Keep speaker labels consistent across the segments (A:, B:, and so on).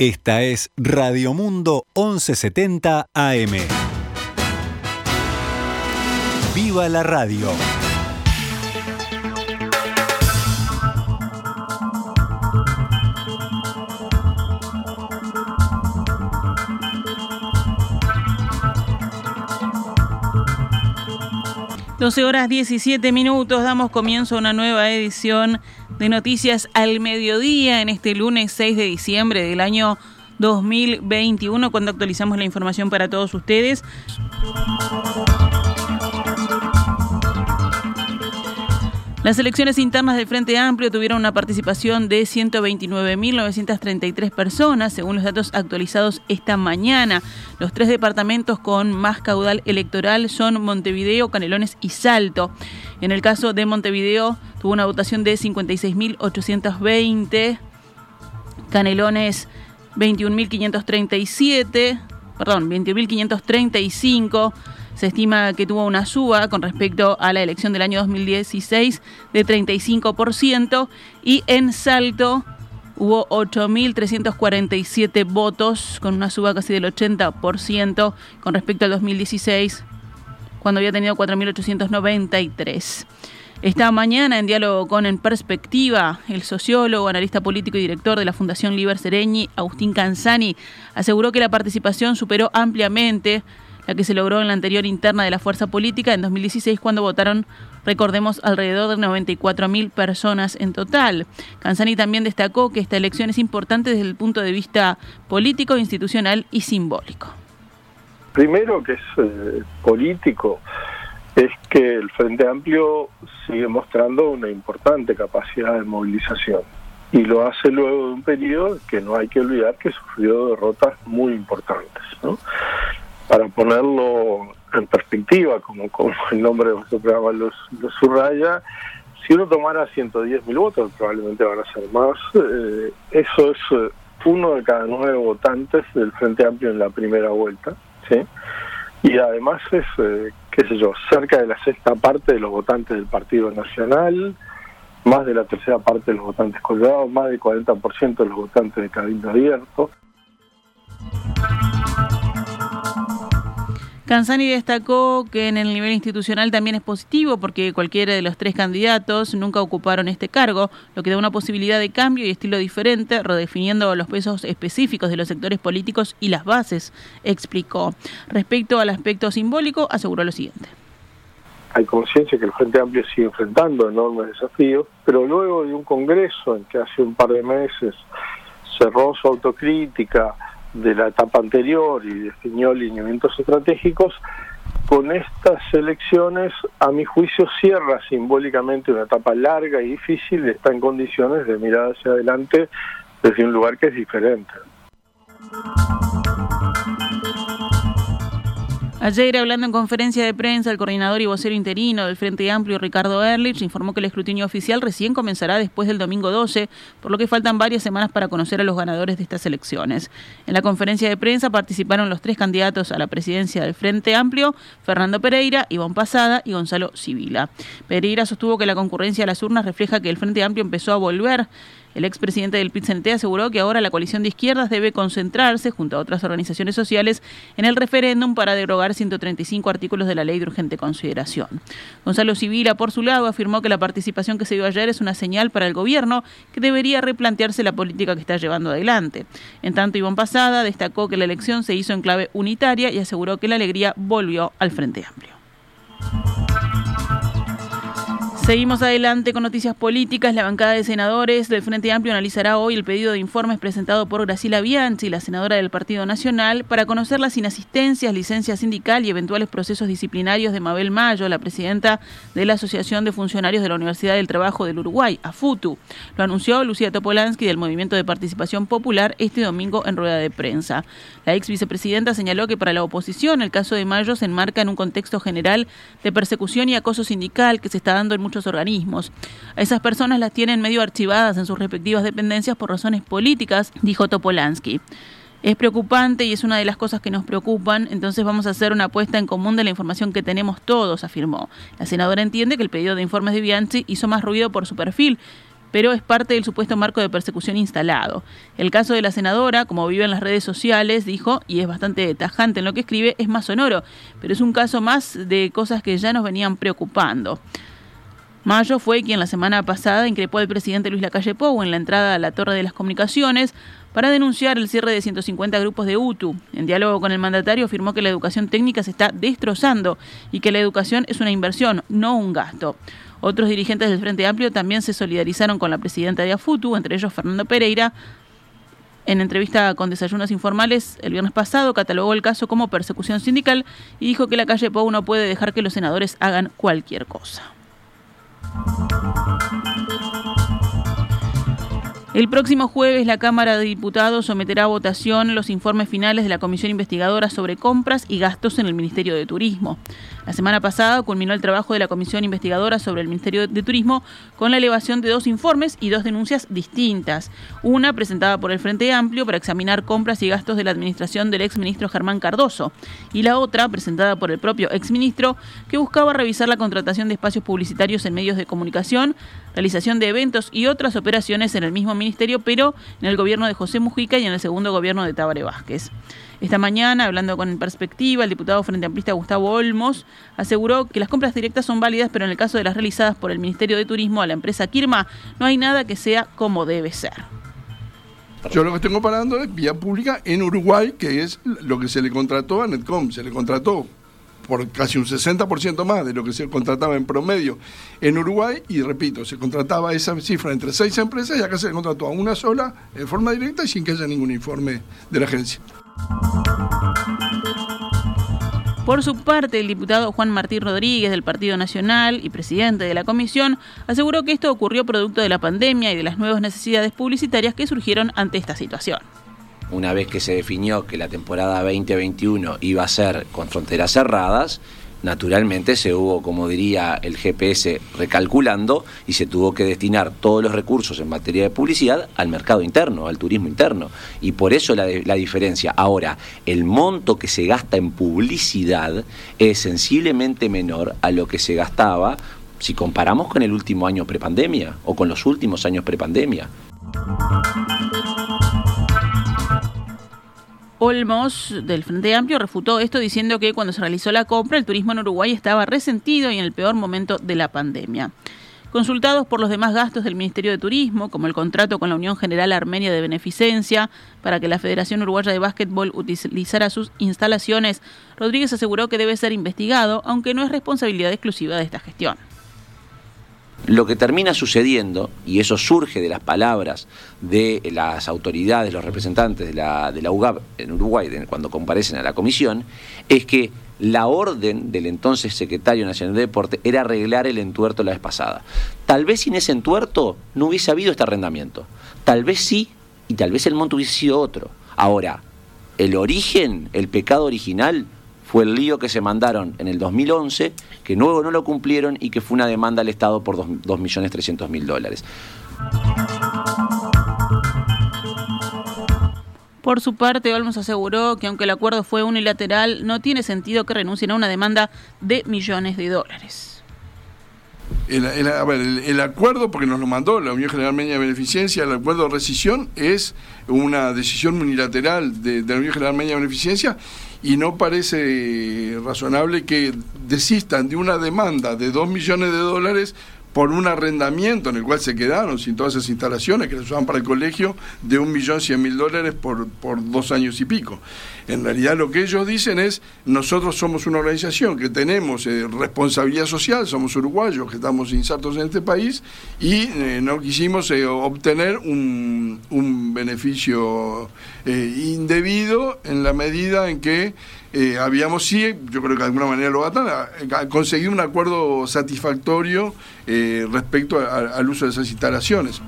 A: Esta es Radio Mundo 1170 AM. ¡Viva la radio!
B: Doce horas 17 minutos, damos comienzo a una nueva edición de Noticias al Mediodía en este lunes 6 de diciembre del año 2021, cuando actualizamos la información para todos ustedes. Las elecciones internas del Frente Amplio tuvieron una participación de 129.933 personas, según los datos actualizados esta mañana. Los tres departamentos con más caudal electoral son Montevideo, Canelones y Salto. En el caso de Montevideo tuvo una votación de 56.820, Canelones 21.537, perdón, 21.535. Se estima que tuvo una suba con respecto a la elección del año 2016 de 35% y en Salto hubo 8.347 votos con una suba casi del 80% con respecto al 2016 cuando había tenido 4.893. Esta mañana, en diálogo con En Perspectiva, el sociólogo, analista político y director de la Fundación Liber Sereñi, Agustín Canzani, aseguró que la participación superó ampliamente la que se logró en la anterior interna de la fuerza política en 2016 cuando votaron, recordemos, alrededor de 94.000 personas en total. Canzani también destacó que esta elección es importante desde el punto de vista político, institucional y simbólico.
C: Primero que es eh, político, es que el Frente Amplio sigue mostrando una importante capacidad de movilización y lo hace luego de un periodo que no hay que olvidar que sufrió derrotas muy importantes. ¿no? Para ponerlo en perspectiva, como, el nombre de nuestro programa lo, subraya, si uno tomara 110 mil votos, probablemente van a ser más, eh, eso es eh, uno de cada nueve votantes del Frente Amplio en la primera vuelta. ¿sí? Y además es, eh, qué sé yo, cerca de la sexta parte de los votantes del Partido Nacional, más de la tercera parte de los votantes colgados, más del 40% de los votantes de Cabildo Abierto.
B: Canzani destacó que en el nivel institucional también es positivo porque cualquiera de los tres candidatos nunca ocuparon este cargo, lo que da una posibilidad de cambio y estilo diferente, redefiniendo los pesos específicos de los sectores políticos y las bases, explicó. Respecto al aspecto simbólico, aseguró lo siguiente.
C: Hay conciencia que el Frente Amplio sigue enfrentando enormes desafíos, pero luego de un congreso en que hace un par de meses cerró su autocrítica, de la etapa anterior y definió lineamientos estratégicos, con estas elecciones, a mi juicio, cierra simbólicamente una etapa larga y difícil está en condiciones de mirar hacia adelante desde un lugar que es diferente.
B: Ayer, hablando en conferencia de prensa, el coordinador y vocero interino del Frente Amplio, Ricardo Erlich, informó que el escrutinio oficial recién comenzará después del domingo 12, por lo que faltan varias semanas para conocer a los ganadores de estas elecciones. En la conferencia de prensa participaron los tres candidatos a la presidencia del Frente Amplio, Fernando Pereira, Iván Pasada y Gonzalo Civila. Pereira sostuvo que la concurrencia a las urnas refleja que el Frente Amplio empezó a volver el expresidente del pit aseguró que ahora la coalición de izquierdas debe concentrarse, junto a otras organizaciones sociales, en el referéndum para derogar 135 artículos de la ley de urgente consideración. Gonzalo Civila, por su lado, afirmó que la participación que se dio ayer es una señal para el gobierno que debería replantearse la política que está llevando adelante. En tanto, Iván Pasada destacó que la elección se hizo en clave unitaria y aseguró que la alegría volvió al Frente Amplio. Seguimos adelante con noticias políticas. La bancada de senadores del Frente Amplio analizará hoy el pedido de informes presentado por Graciela Bianchi, la senadora del Partido Nacional, para conocer las inasistencias, licencia sindical y eventuales procesos disciplinarios de Mabel Mayo, la presidenta de la Asociación de Funcionarios de la Universidad del Trabajo del Uruguay, AFUTU. Lo anunció Lucía Topolansky del Movimiento de Participación Popular este domingo en rueda de prensa. La ex vicepresidenta señaló que para la oposición el caso de Mayo se enmarca en un contexto general de persecución y acoso sindical que se está dando en muchos organismos. A esas personas las tienen medio archivadas en sus respectivas dependencias por razones políticas, dijo Topolansky. Es preocupante y es una de las cosas que nos preocupan, entonces vamos a hacer una apuesta en común de la información que tenemos todos, afirmó. La senadora entiende que el pedido de informes de Bianchi hizo más ruido por su perfil, pero es parte del supuesto marco de persecución instalado. El caso de la senadora, como vive en las redes sociales, dijo, y es bastante tajante en lo que escribe, es más sonoro, pero es un caso más de cosas que ya nos venían preocupando. Mayo fue quien la semana pasada increpó al presidente Luis Lacalle Pou en la entrada a la Torre de las Comunicaciones para denunciar el cierre de 150 grupos de UTU. En diálogo con el mandatario afirmó que la educación técnica se está destrozando y que la educación es una inversión, no un gasto. Otros dirigentes del Frente Amplio también se solidarizaron con la presidenta de AFUTU, entre ellos Fernando Pereira. En entrevista con Desayunos Informales el viernes pasado, catalogó el caso como persecución sindical y dijo que la calle Pou no puede dejar que los senadores hagan cualquier cosa. El próximo jueves la Cámara de Diputados someterá a votación los informes finales de la Comisión Investigadora sobre compras y gastos en el Ministerio de Turismo. La semana pasada culminó el trabajo de la Comisión Investigadora sobre el Ministerio de Turismo con la elevación de dos informes y dos denuncias distintas. Una presentada por el Frente Amplio para examinar compras y gastos de la administración del exministro Germán Cardoso y la otra presentada por el propio exministro que buscaba revisar la contratación de espacios publicitarios en medios de comunicación, realización de eventos y otras operaciones en el mismo ministerio, pero en el gobierno de José Mujica y en el segundo gobierno de Tabaré Vázquez. Esta mañana, hablando con perspectiva, el diputado Frente Amplista Gustavo Olmos aseguró que las compras directas son válidas, pero en el caso de las realizadas por el Ministerio de Turismo a la empresa Kirma, no hay nada que sea como debe ser.
D: Yo lo que estoy comparando es vía pública en Uruguay, que es lo que se le contrató a Netcom, se le contrató por casi un 60% más de lo que se contrataba en promedio en Uruguay y repito, se contrataba esa cifra entre seis empresas y acá se le contrató a una sola en forma directa y sin que haya ningún informe de la agencia.
B: Por su parte, el diputado Juan Martín Rodríguez del Partido Nacional y presidente de la comisión aseguró que esto ocurrió producto de la pandemia y de las nuevas necesidades publicitarias que surgieron ante esta situación.
E: Una vez que se definió que la temporada 2021 iba a ser con fronteras cerradas, naturalmente se hubo, como diría el GPS, recalculando y se tuvo que destinar todos los recursos en materia de publicidad al mercado interno, al turismo interno. Y por eso la, diferencia. Ahora, el monto que se gasta en publicidad es sensiblemente menor a lo que se gastaba si comparamos con el último año prepandemia o con los últimos años prepandemia.
B: Olmos, del Frente Amplio, refutó esto diciendo que cuando se realizó la compra el turismo en Uruguay estaba resentido y en el peor momento de la pandemia. Consultados por los demás gastos del Ministerio de Turismo, como el contrato con la Unión General Armenia de Beneficencia para que la Federación Uruguaya de Básquetbol utilizara sus instalaciones, Rodríguez aseguró que debe ser investigado, aunque no es responsabilidad exclusiva de esta gestión.
E: Lo que termina sucediendo, y eso surge de las palabras de las autoridades, los representantes de la, de la UGAP en Uruguay, cuando comparecen a la comisión, es que la orden del entonces secretario nacional de Deporte era arreglar el entuerto la vez pasada. Tal vez sin ese entuerto no hubiese habido este arrendamiento. Tal vez sí, y tal vez el monto hubiese sido otro. Ahora, el origen, el pecado original, fue el lío que se mandaron en el 2011, que luego no lo cumplieron y que fue una demanda al Estado por 2.300.000 dólares.
B: Por su parte, Olmos aseguró que aunque el acuerdo fue unilateral, no tiene sentido que renuncien a una demanda de millones de dólares.
D: El, a ver, el, acuerdo, porque nos lo mandó la Unión General Media de Beneficencia, el acuerdo de rescisión es una decisión unilateral de, de la Unión General Media de Beneficencia y no parece razonable que desistan de una demanda de 2 millones de dólares por un arrendamiento en el cual se quedaron sin todas esas instalaciones que les usaban para el colegio de un millón cien mil dólares por, por dos años y pico. En realidad lo que ellos dicen es, nosotros somos una organización que tenemos eh, responsabilidad social, somos uruguayos que estamos insertos en este país y eh, no quisimos eh, obtener un, un beneficio indebido en la medida en que habíamos sí, yo creo que de alguna manera lo va a conseguir un acuerdo satisfactorio respecto al uso de esas instalaciones.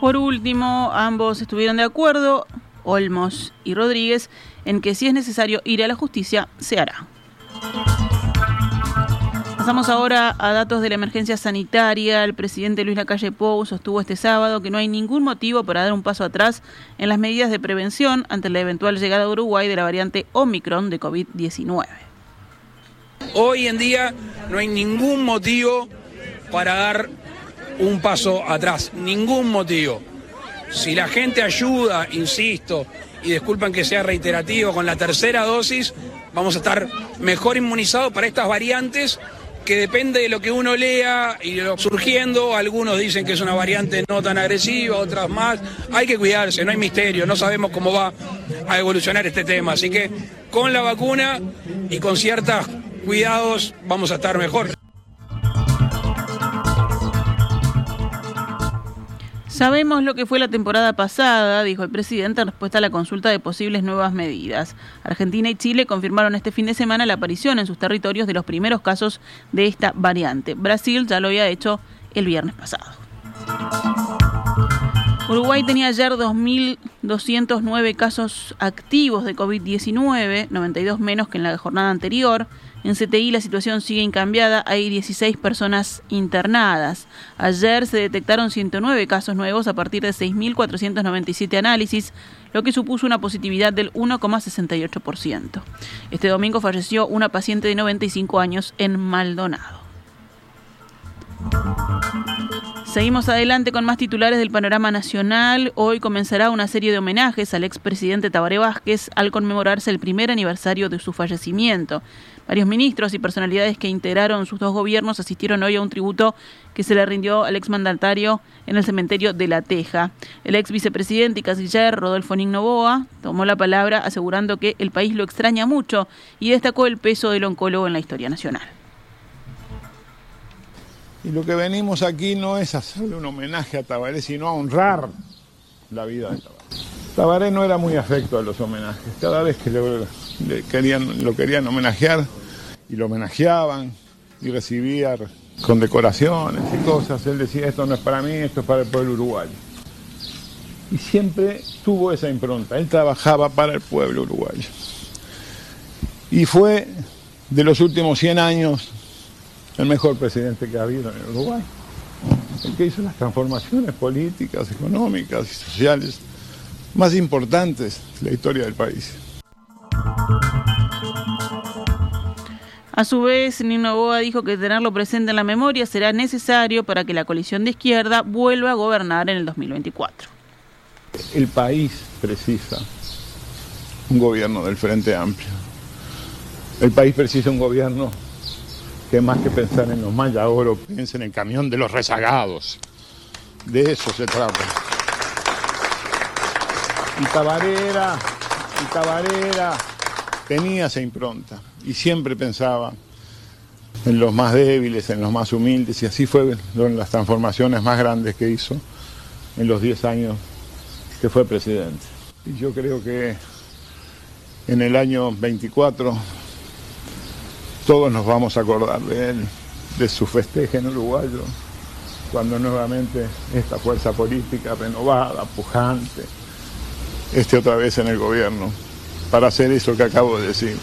B: Por último, ambos estuvieron de acuerdo Olmos y Rodríguez en que si es necesario ir a la justicia, se hará. Pasamos ahora a datos de la emergencia sanitaria. El presidente Luis Lacalle Pou sostuvo este sábado que no hay ningún motivo para dar un paso atrás en las medidas de prevención ante la eventual llegada a Uruguay de la variante Omicron de COVID-19.
F: Hoy en día no hay ningún motivo para dar un paso atrás, ningún motivo. Si la gente ayuda, insisto, y disculpen que sea reiterativo, con la tercera dosis, vamos a estar mejor inmunizados para estas variantes que depende de lo que uno lea y lo surgiendo, algunos dicen que es una variante no tan agresiva, otras más. Hay que cuidarse, no hay misterio, no sabemos cómo va a evolucionar este tema. Así que con la vacuna y con ciertos cuidados vamos a estar mejor.
B: Sabemos lo que fue la temporada pasada, dijo el presidente en respuesta a la consulta de posibles nuevas medidas. Argentina y Chile confirmaron este fin de semana la aparición en sus territorios de los primeros casos de esta variante. Brasil ya lo había hecho el viernes pasado. Uruguay tenía ayer 2.209 casos activos de COVID-19, 92 menos que en la jornada anterior. En CTI la situación sigue incambiada, hay 16 personas internadas. Ayer se detectaron 109 casos nuevos a partir de 6.497 análisis, lo que supuso una positividad del 1,68%. Este domingo falleció una paciente de 95 años en Maldonado. Seguimos adelante con más titulares del panorama nacional. Hoy comenzará una serie de homenajes al expresidente Tabaré Vázquez al conmemorarse el primer aniversario de su fallecimiento. Varios ministros y personalidades que integraron sus dos gobiernos asistieron hoy a un tributo que se le rindió al exmandatario en el cementerio de La Teja. El ex vicepresidente y canciller Rodolfo Nignoboa tomó la palabra asegurando que el país lo extraña mucho y destacó el peso del oncólogo en la historia nacional.
G: Y lo que venimos aquí no es hacerle un homenaje a Tabaré, sino a honrar la vida de Tabaré. Tabaré no era muy afecto a los homenajes. Cada vez que le, querían, lo querían homenajear y lo homenajeaban y recibía condecoraciones y cosas, él decía, esto no es para mí, esto es para el pueblo uruguayo. Y siempre tuvo esa impronta, él trabajaba para el pueblo uruguayo. Y fue de los últimos 100 años el mejor presidente que ha habido en Uruguay, el que hizo las transformaciones políticas, económicas y sociales más importantes de la historia del país.
B: A su vez, Nino Boa dijo que tenerlo presente en la memoria será necesario para que la coalición de izquierda vuelva a gobernar en el 2024.
G: El país precisa un gobierno del Frente Amplio. El país precisa un gobierno que más que pensar en los mayas oro, piensen en el camión de los rezagados. De eso se trata. Y Tabarera, y Tabarera tenía esa impronta y siempre pensaba en los más débiles, en los más humildes, y así fue en las transformaciones más grandes que hizo en los 10 años que fue presidente. Y yo creo que en el año 24 todos nos vamos a acordar de él, de su festejo en uruguayo, cuando nuevamente esta fuerza política renovada, pujante, esté otra vez en el gobierno, para hacer eso que acabo de decir,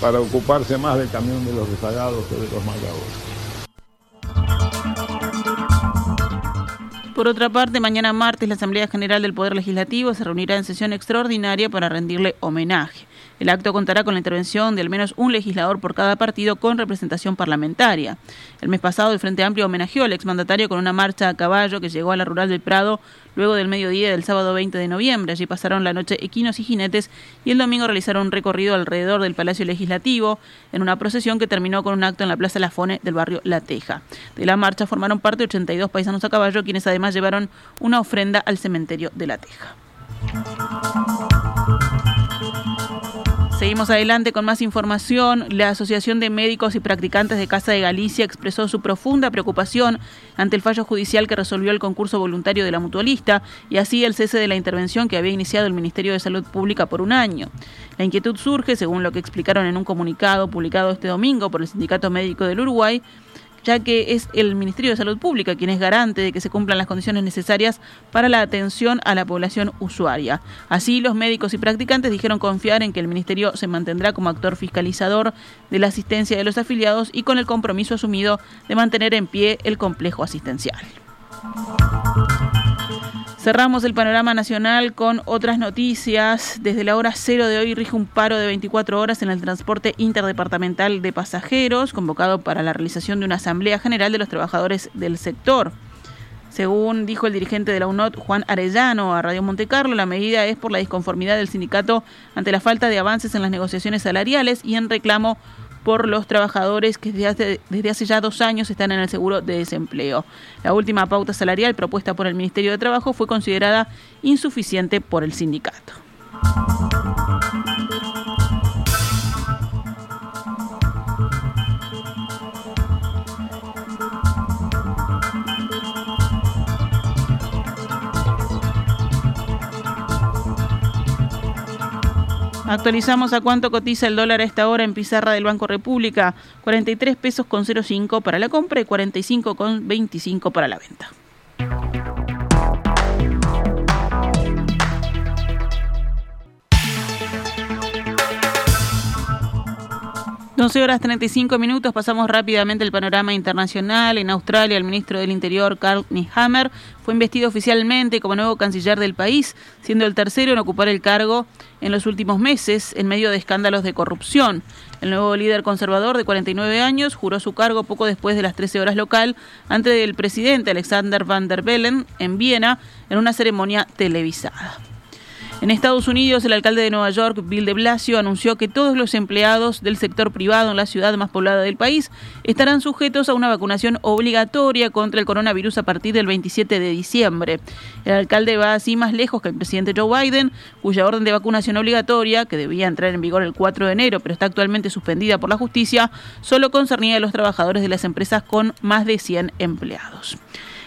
G: para ocuparse más del camión de los rezagados o de los malgados.
B: Por otra parte, mañana martes la Asamblea General del Poder Legislativo se reunirá en sesión extraordinaria para rendirle homenaje. El acto contará con la intervención de al menos un legislador por cada partido con representación parlamentaria. El mes pasado, el Frente Amplio homenajeó al exmandatario con una marcha a caballo que llegó a la rural del Prado luego del mediodía del sábado 20 de noviembre. Allí pasaron la noche equinos y jinetes y el domingo realizaron un recorrido alrededor del Palacio Legislativo en una procesión que terminó con un acto en la Plaza Lafone del barrio La Teja. De la marcha formaron parte 82 paisanos a caballo, quienes además llevaron una ofrenda al cementerio de La Teja. Seguimos adelante con más información. La Asociación de Médicos y Practicantes de Casa de Galicia expresó su profunda preocupación ante el fallo judicial que resolvió el concurso voluntario de la mutualista y así el cese de la intervención que había iniciado el Ministerio de Salud Pública por un año. La inquietud surge, según lo que explicaron en un comunicado publicado este domingo por el Sindicato Médico del Uruguay, ya que es el Ministerio de Salud Pública quien es garante de que se cumplan las condiciones necesarias para la atención a la población usuaria. Así, los médicos y practicantes dijeron confiar en que el Ministerio se mantendrá como actor fiscalizador de la asistencia de los afiliados y con el compromiso asumido de mantener en pie el complejo asistencial. Cerramos el panorama nacional con otras noticias. Desde la hora cero de hoy rige un paro de 24 horas en el transporte interdepartamental de pasajeros, convocado para la realización de una asamblea general de los trabajadores del sector. Según dijo el dirigente de la UNOT, Juan Arellano, a Radio Montecarlo, la medida es por la disconformidad del sindicato ante la falta de avances en las negociaciones salariales y en reclamo por los trabajadores que desde hace, ya dos años están en el seguro de desempleo. La última pauta salarial propuesta por el Ministerio de Trabajo fue considerada insuficiente por el sindicato. Actualizamos a cuánto cotiza el dólar a esta hora en pizarra del Banco República. 43 pesos con 05 para la compra y 45 con 25 para la venta. 12 horas 35 minutos, pasamos rápidamente el panorama internacional. En Australia, el ministro del Interior, Carl Nehammer, fue investido oficialmente como nuevo canciller del país, siendo el tercero en ocupar el cargo en los últimos meses en medio de escándalos de corrupción. El nuevo líder conservador de 49 años juró su cargo poco después de las 13 horas local ante el presidente Alexander Van der Bellen en Viena en una ceremonia televisada. En Estados Unidos, el alcalde de Nueva York, Bill de Blasio, anunció que todos los empleados del sector privado en la ciudad más poblada del país estarán sujetos a una vacunación obligatoria contra el coronavirus a partir del 27 de diciembre. El alcalde va así más lejos que el presidente Joe Biden, cuya orden de vacunación obligatoria, que debía entrar en vigor el 4 de enero, pero está actualmente suspendida por la justicia, solo concernía a los trabajadores de las empresas con más de 100 empleados.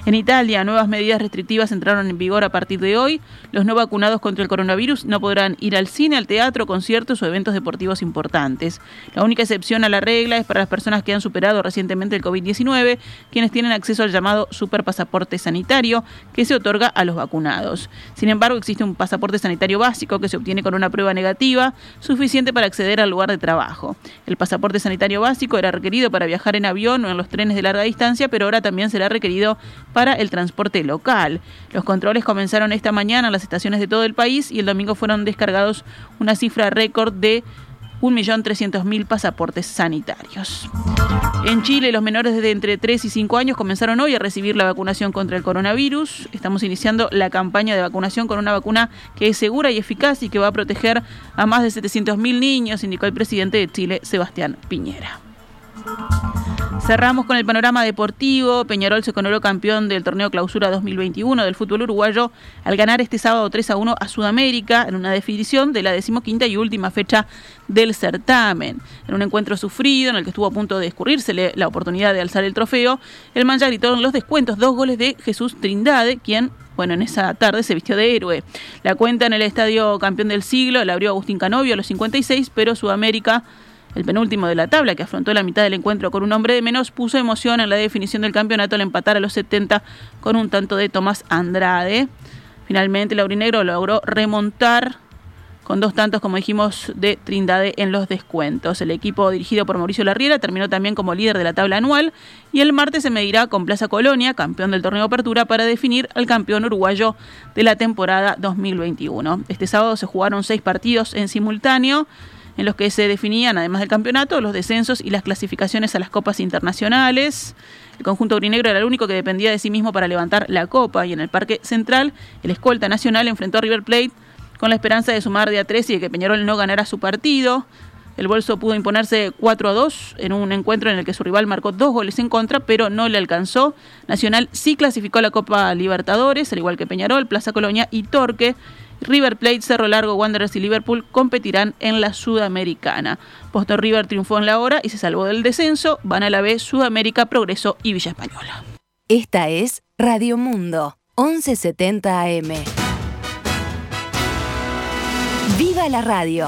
B: En Italia, nuevas medidas restrictivas entraron en vigor a partir de hoy. Los no vacunados contra el coronavirus no podrán ir al cine, al teatro, conciertos o eventos deportivos importantes. La única excepción a la regla es para las personas que han superado recientemente el COVID-19, quienes tienen acceso al llamado superpasaporte sanitario, que se otorga a los vacunados. Sin embargo, existe un pasaporte sanitario básico que se obtiene con una prueba negativa, suficiente para acceder al lugar de trabajo. El pasaporte sanitario básico era requerido para viajar en avión o en los trenes de larga distancia, pero ahora también será requerido para el transporte local. Los controles comenzaron esta mañana en las estaciones de todo el país y el domingo fueron descargados una cifra récord de 1.300.000 pasaportes sanitarios. En Chile, los menores de entre 3 y 5 años comenzaron hoy a recibir la vacunación contra el coronavirus. Estamos iniciando la campaña de vacunación con una vacuna que es segura y eficaz y que va a proteger a más de 700.000 niños, indicó el presidente de Chile, Sebastián Piñera. Cerramos con el panorama deportivo. Peñarol se coronó campeón del torneo Clausura 2021 del fútbol uruguayo al ganar este sábado 3 a 1 a Sudamérica en una definición de la decimoquinta y última fecha del certamen. En un encuentro sufrido en el que estuvo a punto de escurrírsele la oportunidad de alzar el trofeo, el man ya gritó en los descuentos dos goles de Jesús Trindade, quien bueno, en esa tarde se vistió de héroe. La cuenta en el estadio campeón del siglo la abrió Agustín Canovio a los 56, pero Sudamérica el penúltimo de la tabla, que afrontó la mitad del encuentro con un hombre de menos, puso emoción en la definición del campeonato al empatar a los 70 con un tanto de Tomás Andrade. Finalmente, Laurinegro logró remontar con dos tantos, como dijimos, de Trindade en los descuentos. El equipo dirigido por Mauricio Larriera terminó también como líder de la tabla anual y el martes se medirá con Plaza Colonia, campeón del torneo Apertura, para definir al campeón uruguayo de la temporada 2021. Este sábado se jugaron seis partidos en simultáneo en los que se definían, además del campeonato, los descensos y las clasificaciones a las copas internacionales. El conjunto aurinegro era el único que dependía de sí mismo para levantar la copa y en el Parque Central el escolta nacional enfrentó a River Plate con la esperanza de sumar de a tres y de que Peñarol no ganara su partido. El Bolso pudo imponerse 4 a 2 en un encuentro en el que su rival marcó dos goles en contra, pero no le alcanzó. Nacional sí clasificó a la Copa Libertadores, al igual que Peñarol, Plaza Colonia y Torque. River Plate, Cerro Largo, Wanderers y Liverpool competirán en la Sudamericana. Boston River triunfó en la hora y se salvó del descenso. Van a la B, Sudamérica, Progreso y Villa Española.
H: Esta es Radio Mundo, 1170 AM. ¡Viva la radio!